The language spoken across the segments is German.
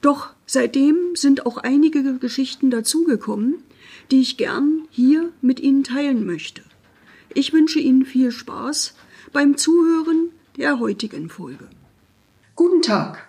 Doch seitdem sind auch einige Geschichten dazugekommen, die ich gern hier mit Ihnen teilen möchte. Ich wünsche Ihnen viel Spaß beim Zuhören der heutigen Folge. Guten Tag.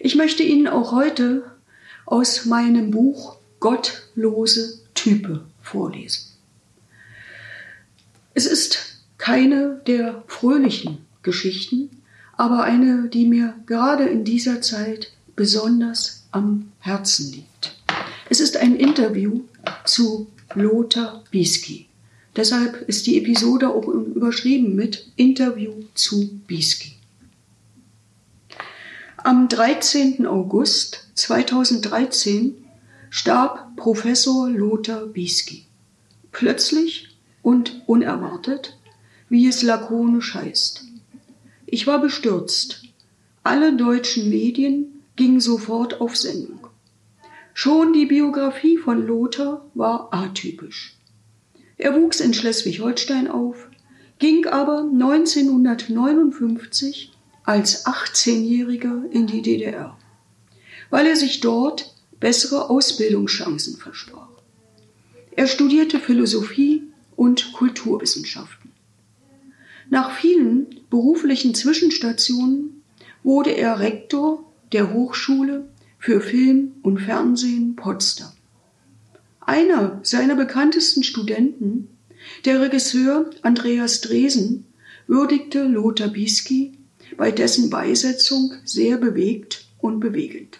Ich möchte Ihnen auch heute aus meinem Buch Gottlose Type vorlesen. Es ist keine der fröhlichen Geschichten, aber eine, die mir gerade in dieser Zeit besonders am Herzen liegt. Es ist ein Interview zu Lothar Bieski. Deshalb ist die Episode auch überschrieben mit Interview zu Bieski. Am 13. August 2013 starb Professor Lothar Bieski. Plötzlich und unerwartet, wie es lakonisch heißt. Ich war bestürzt. Alle deutschen Medien gingen sofort auf Sendung. Schon die Biografie von Lothar war atypisch. Er wuchs in Schleswig-Holstein auf, ging aber 1959 als 18-Jähriger in die DDR, weil er sich dort bessere Ausbildungschancen versprach. Er studierte Philosophie und Kulturwissenschaften. Nach vielen beruflichen Zwischenstationen wurde er Rektor der Hochschule für Film und Fernsehen Potsdam. Einer seiner bekanntesten Studenten, der Regisseur Andreas Dresen, würdigte Lothar Bisky bei dessen Beisetzung sehr bewegt und bewegend.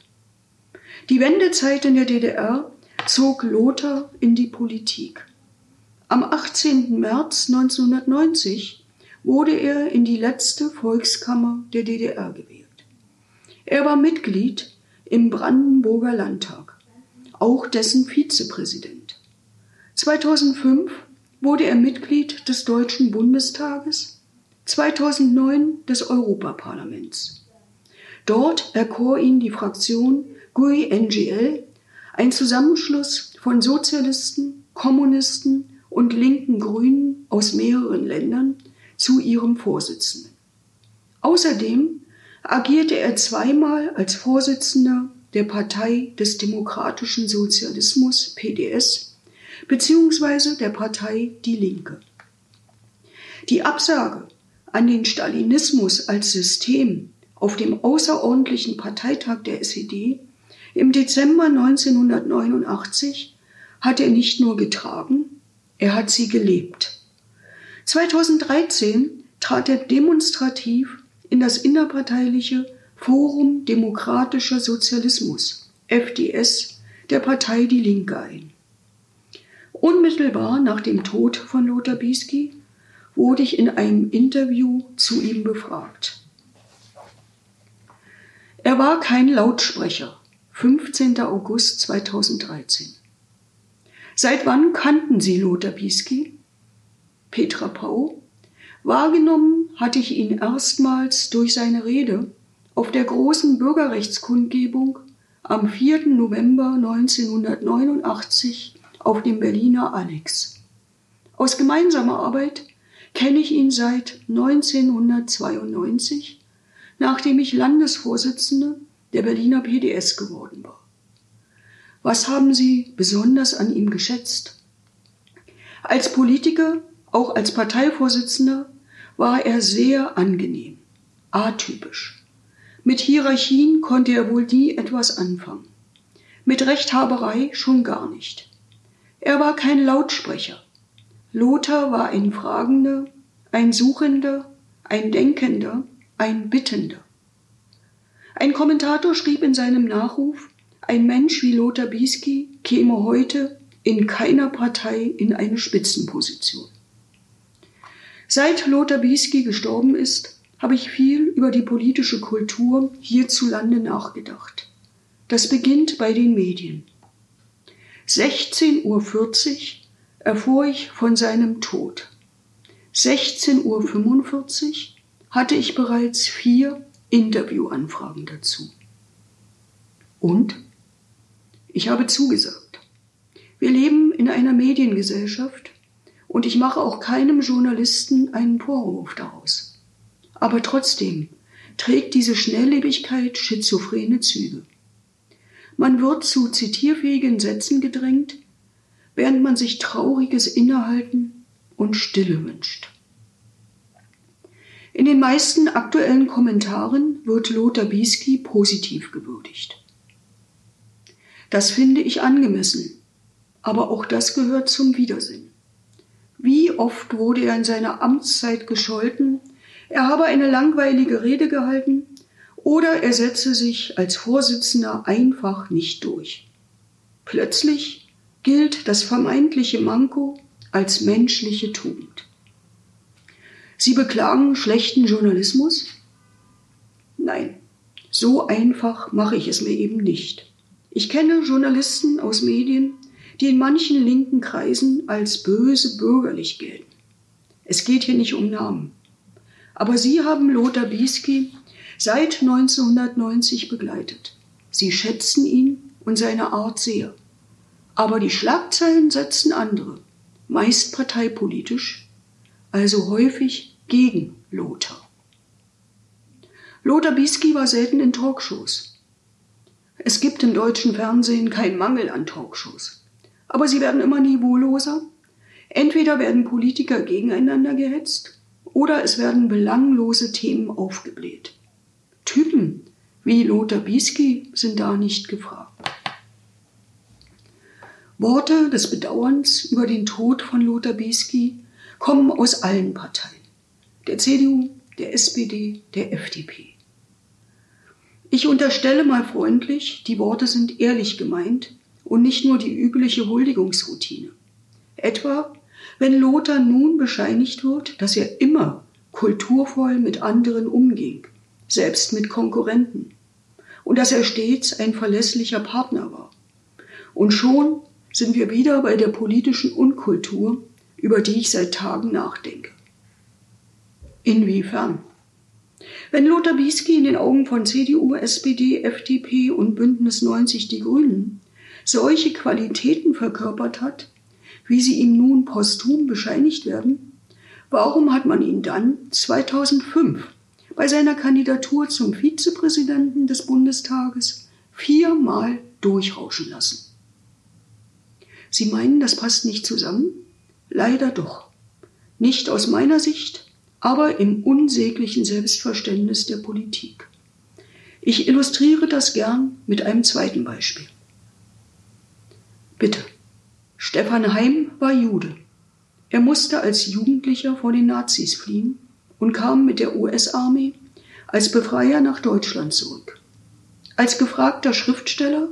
Die Wendezeit in der DDR zog Lothar in die Politik. Am 18. März 1990 wurde er in die letzte Volkskammer der DDR gewählt. Er war Mitglied im Brandenburger Landtag auch dessen Vizepräsident. 2005 wurde er Mitglied des Deutschen Bundestages, 2009 des Europaparlaments. Dort erkor ihn die Fraktion GUI NGL, ein Zusammenschluss von Sozialisten, Kommunisten und linken Grünen aus mehreren Ländern, zu ihrem Vorsitzenden. Außerdem agierte er zweimal als Vorsitzender der Partei des demokratischen Sozialismus PDS beziehungsweise der Partei Die Linke. Die Absage an den Stalinismus als System auf dem außerordentlichen Parteitag der SED im Dezember 1989 hat er nicht nur getragen, er hat sie gelebt. 2013 trat er demonstrativ in das innerparteiliche Forum Demokratischer Sozialismus, FDS, der Partei Die Linke ein. Unmittelbar nach dem Tod von Lothar Bisky wurde ich in einem Interview zu ihm befragt. Er war kein Lautsprecher. 15. August 2013. Seit wann kannten Sie Lothar Bisky? Petra Pau. Wahrgenommen hatte ich ihn erstmals durch seine Rede auf der großen Bürgerrechtskundgebung am 4. November 1989 auf dem Berliner Annex. Aus gemeinsamer Arbeit kenne ich ihn seit 1992, nachdem ich Landesvorsitzende der Berliner PDS geworden war. Was haben Sie besonders an ihm geschätzt? Als Politiker, auch als Parteivorsitzender, war er sehr angenehm, atypisch. Mit Hierarchien konnte er wohl nie etwas anfangen. Mit Rechthaberei schon gar nicht. Er war kein Lautsprecher. Lothar war ein Fragender, ein Suchender, ein Denkender, ein Bittender. Ein Kommentator schrieb in seinem Nachruf, ein Mensch wie Lothar Bisky käme heute in keiner Partei in eine Spitzenposition. Seit Lothar Bisky gestorben ist, habe ich viel über die politische Kultur hierzulande nachgedacht. Das beginnt bei den Medien. 16.40 Uhr erfuhr ich von seinem Tod. 16.45 Uhr hatte ich bereits vier Interviewanfragen dazu. Und? Ich habe zugesagt. Wir leben in einer Mediengesellschaft und ich mache auch keinem Journalisten einen Vorwurf daraus. Aber trotzdem trägt diese Schnelllebigkeit schizophrene Züge. Man wird zu zitierfähigen Sätzen gedrängt, während man sich trauriges Innehalten und Stille wünscht. In den meisten aktuellen Kommentaren wird Lothar Bisky positiv gewürdigt. Das finde ich angemessen, aber auch das gehört zum Widersinn. Wie oft wurde er in seiner Amtszeit gescholten, er habe eine langweilige Rede gehalten oder er setze sich als Vorsitzender einfach nicht durch. Plötzlich gilt das vermeintliche Manko als menschliche Tugend. Sie beklagen schlechten Journalismus? Nein, so einfach mache ich es mir eben nicht. Ich kenne Journalisten aus Medien, die in manchen linken Kreisen als böse bürgerlich gelten. Es geht hier nicht um Namen. Aber Sie haben Lothar Bisky seit 1990 begleitet. Sie schätzen ihn und seine Art sehr. Aber die Schlagzeilen setzen andere, meist parteipolitisch, also häufig gegen Lothar. Lothar Bisky war selten in Talkshows. Es gibt im deutschen Fernsehen keinen Mangel an Talkshows. Aber sie werden immer niveauloser. Entweder werden Politiker gegeneinander gehetzt oder es werden belanglose Themen aufgebläht. Typen wie Lothar Bisky sind da nicht gefragt. Worte des Bedauerns über den Tod von Lothar Bisky kommen aus allen Parteien. Der CDU, der SPD, der FDP. Ich unterstelle mal freundlich, die Worte sind ehrlich gemeint und nicht nur die übliche Huldigungsroutine. Etwa, wenn Lothar nun bescheinigt wird, dass er immer kulturvoll mit anderen umging, selbst mit Konkurrenten, und dass er stets ein verlässlicher Partner war. Und schon sind wir wieder bei der politischen Unkultur, über die ich seit Tagen nachdenke. Inwiefern? Wenn Lothar Bisky in den Augen von CDU, SPD, FDP und Bündnis 90 Die Grünen solche Qualitäten verkörpert hat, wie sie ihm nun posthum bescheinigt werden, warum hat man ihn dann 2005 bei seiner Kandidatur zum Vizepräsidenten des Bundestages viermal durchrauschen lassen. Sie meinen, das passt nicht zusammen? Leider doch. Nicht aus meiner Sicht, aber im unsäglichen Selbstverständnis der Politik. Ich illustriere das gern mit einem zweiten Beispiel. Bitte. Stefan Heim war Jude. Er musste als Jugendlicher vor den Nazis fliehen und kam mit der US-Armee als Befreier nach Deutschland zurück. Als gefragter Schriftsteller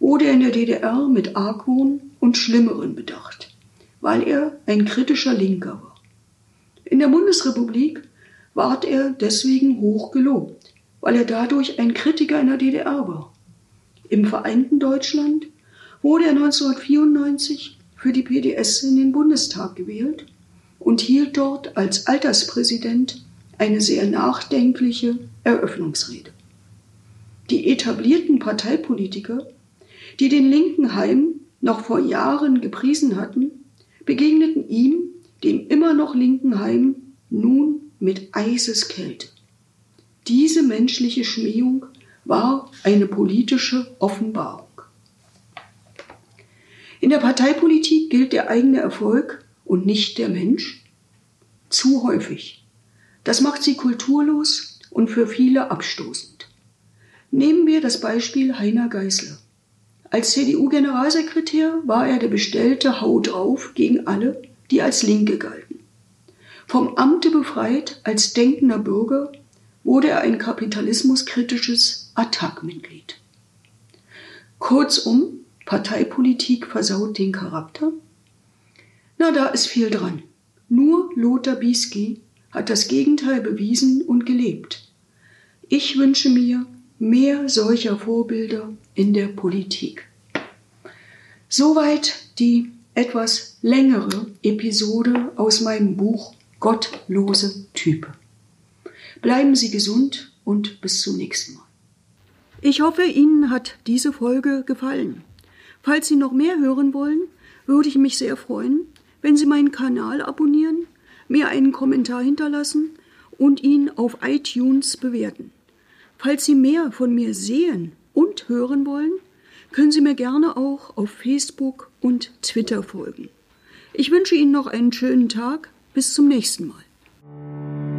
wurde er in der DDR mit Argwohn und Schlimmeren bedacht, weil er ein kritischer Linker war. In der Bundesrepublik ward er deswegen hoch gelobt, weil er dadurch ein Kritiker in der DDR war. Im vereinten Deutschland wurde er 1994 für die PDS in den Bundestag gewählt und hielt dort als Alterspräsident eine sehr nachdenkliche Eröffnungsrede. Die etablierten Parteipolitiker, die den linken Heim noch vor Jahren gepriesen hatten, begegneten ihm, dem immer noch linken Heim, nun mit Eiseskälte. Diese menschliche Schmähung war eine politische Offenbarung. In der Parteipolitik gilt der eigene Erfolg und nicht der Mensch? Zu häufig. Das macht sie kulturlos und für viele abstoßend. Nehmen wir das Beispiel Heiner Geißler. Als CDU-Generalsekretär war er der bestellte Haut auf gegen alle, die als Linke galten. Vom Amte befreit als denkender Bürger wurde er ein kapitalismuskritisches Attac-Mitglied. Kurzum, Parteipolitik versaut den Charakter? Na, da ist viel dran. Nur Lothar Bisky hat das Gegenteil bewiesen und gelebt. Ich wünsche mir mehr solcher Vorbilder in der Politik. Soweit die etwas längere Episode aus meinem Buch Gottlose Type. Bleiben Sie gesund und bis zum nächsten Mal. Ich hoffe, Ihnen hat diese Folge gefallen. Falls Sie noch mehr hören wollen, würde ich mich sehr freuen, wenn Sie meinen Kanal abonnieren, mir einen Kommentar hinterlassen und ihn auf iTunes bewerten. Falls Sie mehr von mir sehen und hören wollen, können Sie mir gerne auch auf Facebook und Twitter folgen. Ich wünsche Ihnen noch einen schönen Tag. Bis zum nächsten Mal.